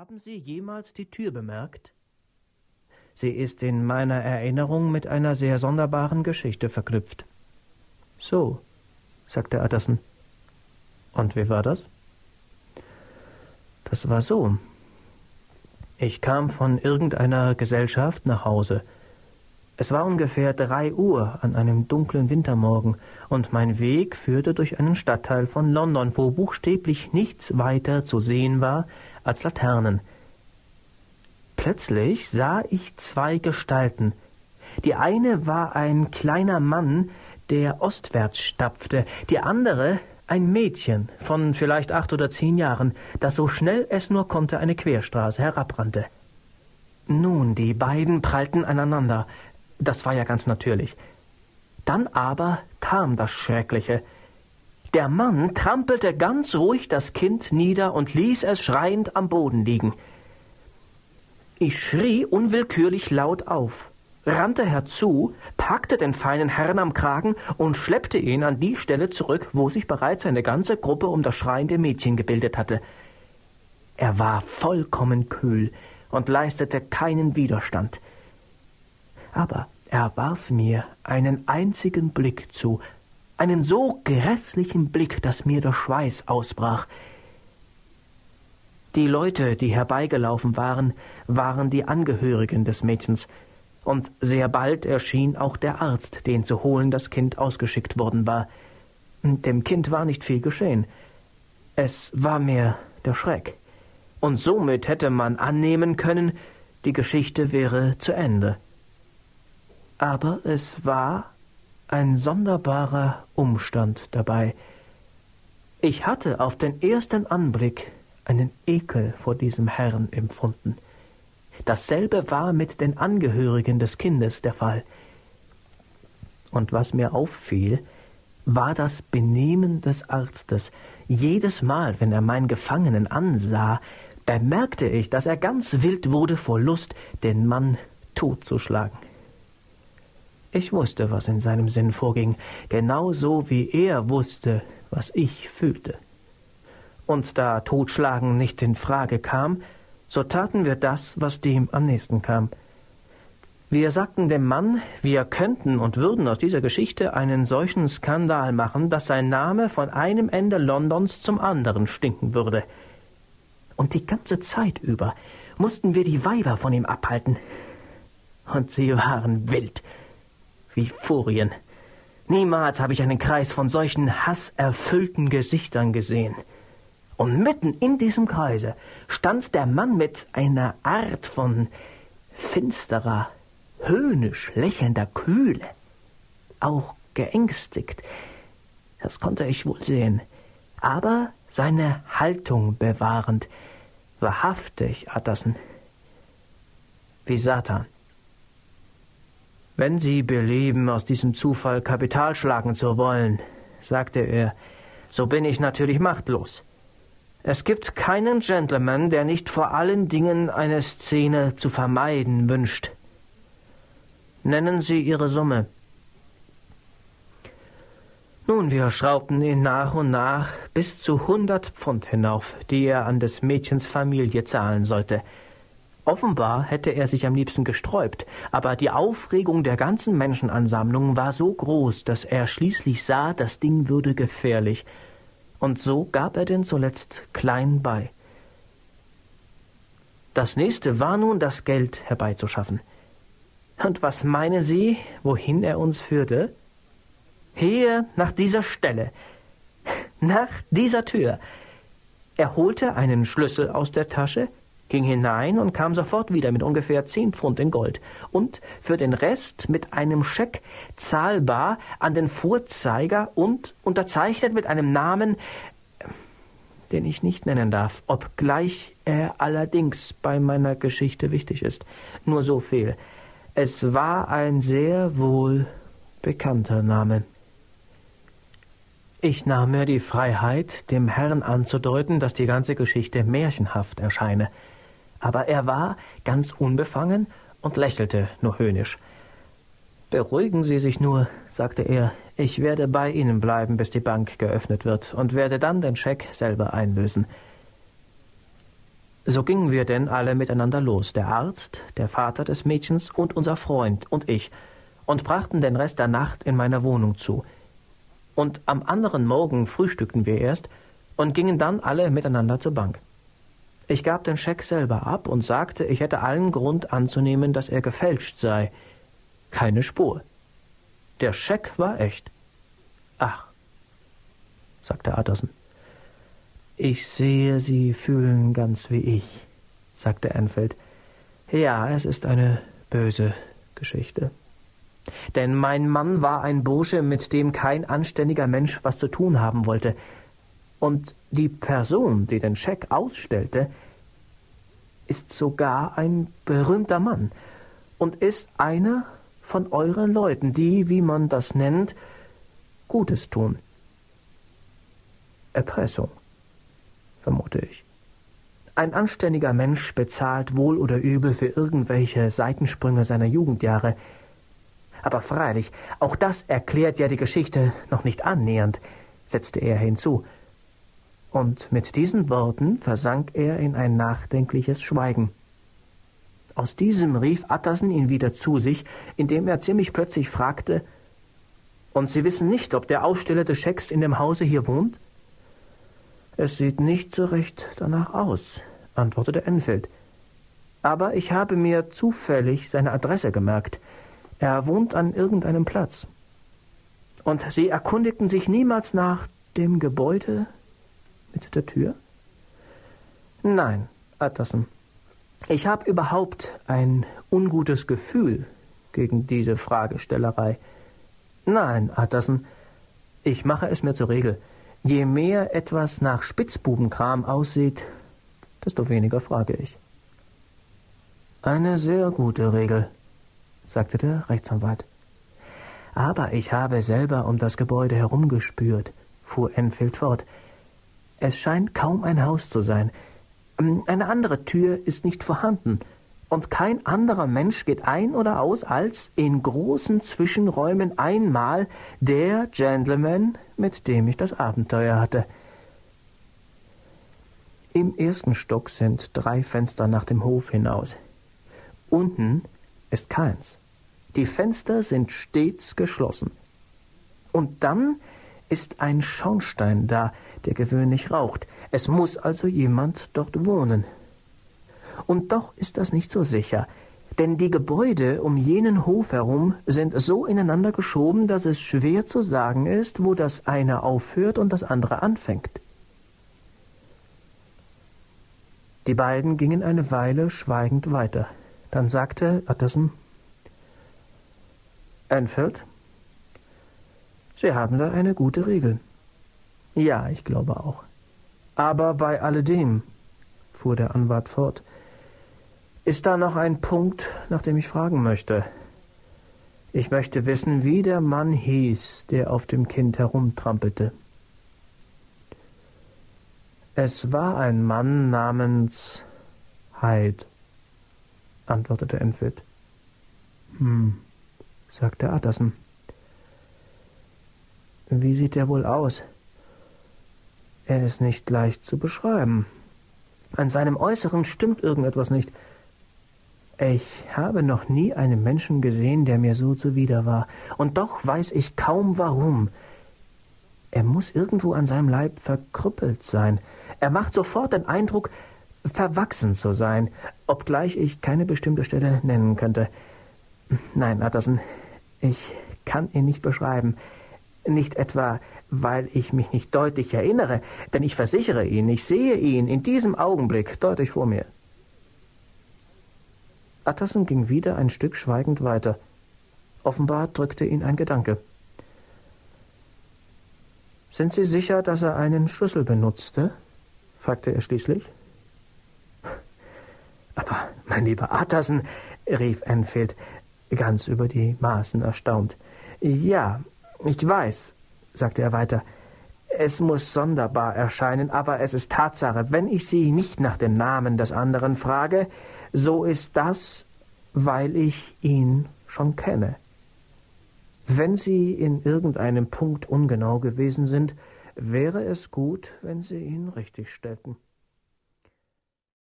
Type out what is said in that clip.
Haben Sie jemals die Tür bemerkt? Sie ist in meiner Erinnerung mit einer sehr sonderbaren Geschichte verknüpft. So, sagte Utterson. Und wie war das? Das war so. Ich kam von irgendeiner Gesellschaft nach Hause. Es war ungefähr drei Uhr an einem dunklen Wintermorgen, und mein Weg führte durch einen Stadtteil von London, wo buchstäblich nichts weiter zu sehen war als Laternen. Plötzlich sah ich zwei Gestalten. Die eine war ein kleiner Mann, der ostwärts stapfte, die andere ein Mädchen von vielleicht acht oder zehn Jahren, das so schnell es nur konnte eine Querstraße herabrannte. Nun, die beiden prallten aneinander, das war ja ganz natürlich. Dann aber kam das Schreckliche. Der Mann trampelte ganz ruhig das Kind nieder und ließ es schreiend am Boden liegen. Ich schrie unwillkürlich laut auf, rannte herzu, packte den feinen Herrn am Kragen und schleppte ihn an die Stelle zurück, wo sich bereits eine ganze Gruppe um das schreiende Mädchen gebildet hatte. Er war vollkommen kühl und leistete keinen Widerstand aber er warf mir einen einzigen Blick zu, einen so grässlichen Blick, dass mir der Schweiß ausbrach. Die Leute, die herbeigelaufen waren, waren die Angehörigen des Mädchens, und sehr bald erschien auch der Arzt, den zu holen das Kind ausgeschickt worden war. Dem Kind war nicht viel geschehen. Es war mehr der Schreck. Und somit hätte man annehmen können, die Geschichte wäre zu Ende aber es war ein sonderbarer Umstand dabei. Ich hatte auf den ersten Anblick einen Ekel vor diesem Herrn empfunden. Dasselbe war mit den Angehörigen des Kindes der Fall. Und was mir auffiel, war das Benehmen des Arztes. Jedes Mal, wenn er meinen Gefangenen ansah, bemerkte ich, dass er ganz wild wurde vor Lust, den Mann totzuschlagen. Ich wusste, was in seinem Sinn vorging, genauso wie er wusste, was ich fühlte. Und da Totschlagen nicht in Frage kam, so taten wir das, was dem am nächsten kam. Wir sagten dem Mann, wir könnten und würden aus dieser Geschichte einen solchen Skandal machen, dass sein Name von einem Ende Londons zum anderen stinken würde. Und die ganze Zeit über mussten wir die Weiber von ihm abhalten. Und sie waren wild wie Furien. Niemals habe ich einen Kreis von solchen hasserfüllten Gesichtern gesehen. Und mitten in diesem Kreise stand der Mann mit einer Art von finsterer, höhnisch lächelnder Kühle, auch geängstigt. Das konnte ich wohl sehen, aber seine Haltung bewahrend, wahrhaftig, Atterson, wie Satan. Wenn Sie belieben, aus diesem Zufall Kapital schlagen zu wollen, sagte er, so bin ich natürlich machtlos. Es gibt keinen Gentleman, der nicht vor allen Dingen eine Szene zu vermeiden wünscht. Nennen Sie Ihre Summe. Nun, wir schraubten ihn nach und nach bis zu hundert Pfund hinauf, die er an des Mädchens Familie zahlen sollte. Offenbar hätte er sich am liebsten gesträubt, aber die Aufregung der ganzen Menschenansammlung war so groß, dass er schließlich sah, das Ding würde gefährlich, und so gab er denn zuletzt klein bei. Das nächste war nun, das Geld herbeizuschaffen. Und was meinen Sie, wohin er uns führte? Hier, nach dieser Stelle, nach dieser Tür. Er holte einen Schlüssel aus der Tasche, ging hinein und kam sofort wieder mit ungefähr zehn Pfund in Gold und für den Rest mit einem Scheck zahlbar an den Vorzeiger und unterzeichnet mit einem Namen, den ich nicht nennen darf, obgleich er allerdings bei meiner Geschichte wichtig ist. Nur so viel. Es war ein sehr wohl bekannter Name. Ich nahm mir die Freiheit, dem Herrn anzudeuten, dass die ganze Geschichte märchenhaft erscheine aber er war ganz unbefangen und lächelte nur höhnisch. Beruhigen Sie sich nur, sagte er, ich werde bei Ihnen bleiben, bis die Bank geöffnet wird, und werde dann den Scheck selber einlösen. So gingen wir denn alle miteinander los, der Arzt, der Vater des Mädchens und unser Freund und ich, und brachten den Rest der Nacht in meiner Wohnung zu. Und am anderen Morgen frühstückten wir erst und gingen dann alle miteinander zur Bank. Ich gab den Scheck selber ab und sagte, ich hätte allen Grund anzunehmen, dass er gefälscht sei. Keine Spur. Der Scheck war echt. Ach, sagte Utterson. Ich sehe, Sie fühlen ganz wie ich, sagte Enfield. Ja, es ist eine böse Geschichte. Denn mein Mann war ein Bursche, mit dem kein anständiger Mensch was zu tun haben wollte. Und die Person, die den Scheck ausstellte, ist sogar ein berühmter Mann und ist einer von euren Leuten, die, wie man das nennt, Gutes tun. Erpressung vermute ich. Ein anständiger Mensch bezahlt wohl oder übel für irgendwelche Seitensprünge seiner Jugendjahre. Aber freilich, auch das erklärt ja die Geschichte noch nicht annähernd, setzte er hinzu. Und mit diesen Worten versank er in ein nachdenkliches Schweigen. Aus diesem rief Attersen ihn wieder zu sich, indem er ziemlich plötzlich fragte Und Sie wissen nicht, ob der Aussteller des Schecks in dem Hause hier wohnt? Es sieht nicht so recht danach aus, antwortete Enfield. Aber ich habe mir zufällig seine Adresse gemerkt. Er wohnt an irgendeinem Platz. Und Sie erkundigten sich niemals nach dem Gebäude mit der Tür? Nein, Utterson. Ich habe überhaupt ein ungutes Gefühl gegen diese Fragestellerei. Nein, Utterson, ich mache es mir zur Regel. Je mehr etwas nach Spitzbubenkram aussieht, desto weniger frage ich. Eine sehr gute Regel, sagte der Rechtsanwalt. Aber ich habe selber um das Gebäude herumgespürt, fuhr Enfield fort. Es scheint kaum ein Haus zu sein. Eine andere Tür ist nicht vorhanden und kein anderer Mensch geht ein oder aus als in großen Zwischenräumen einmal der Gentleman, mit dem ich das Abenteuer hatte. Im ersten Stock sind drei Fenster nach dem Hof hinaus. Unten ist keins. Die Fenster sind stets geschlossen. Und dann ist ein Schornstein da, der gewöhnlich raucht. Es muss also jemand dort wohnen. Und doch ist das nicht so sicher, denn die Gebäude um jenen Hof herum sind so ineinander geschoben, dass es schwer zu sagen ist, wo das eine aufhört und das andere anfängt. Die beiden gingen eine Weile schweigend weiter. Dann sagte Utterson, Enfield, Sie haben da eine gute Regel. Ja, ich glaube auch. Aber bei alledem, fuhr der Anwalt fort, ist da noch ein Punkt, nach dem ich fragen möchte? Ich möchte wissen, wie der Mann hieß, der auf dem Kind herumtrampelte. Es war ein Mann namens Hyde, antwortete Enfield. Hm, sagte Utterson. Wie sieht er wohl aus? Er ist nicht leicht zu beschreiben. An seinem Äußeren stimmt irgendetwas nicht. Ich habe noch nie einen Menschen gesehen, der mir so zuwider war, und doch weiß ich kaum warum. Er muss irgendwo an seinem Leib verkrüppelt sein. Er macht sofort den Eindruck, verwachsen zu sein, obgleich ich keine bestimmte Stelle nennen könnte. Nein, Utterson, ich kann ihn nicht beschreiben. Nicht etwa, weil ich mich nicht deutlich erinnere, denn ich versichere Ihnen, ich sehe ihn in diesem Augenblick deutlich vor mir. Utterson ging wieder ein Stück schweigend weiter. Offenbar drückte ihn ein Gedanke. Sind Sie sicher, dass er einen Schlüssel benutzte? fragte er schließlich. Aber, mein lieber Utterson, rief Enfield, ganz über die Maßen erstaunt. Ja, ich weiß, sagte er weiter. Es muss sonderbar erscheinen, aber es ist Tatsache. Wenn ich Sie nicht nach dem Namen des anderen frage, so ist das, weil ich ihn schon kenne. Wenn Sie in irgendeinem Punkt ungenau gewesen sind, wäre es gut, wenn Sie ihn richtigstellten.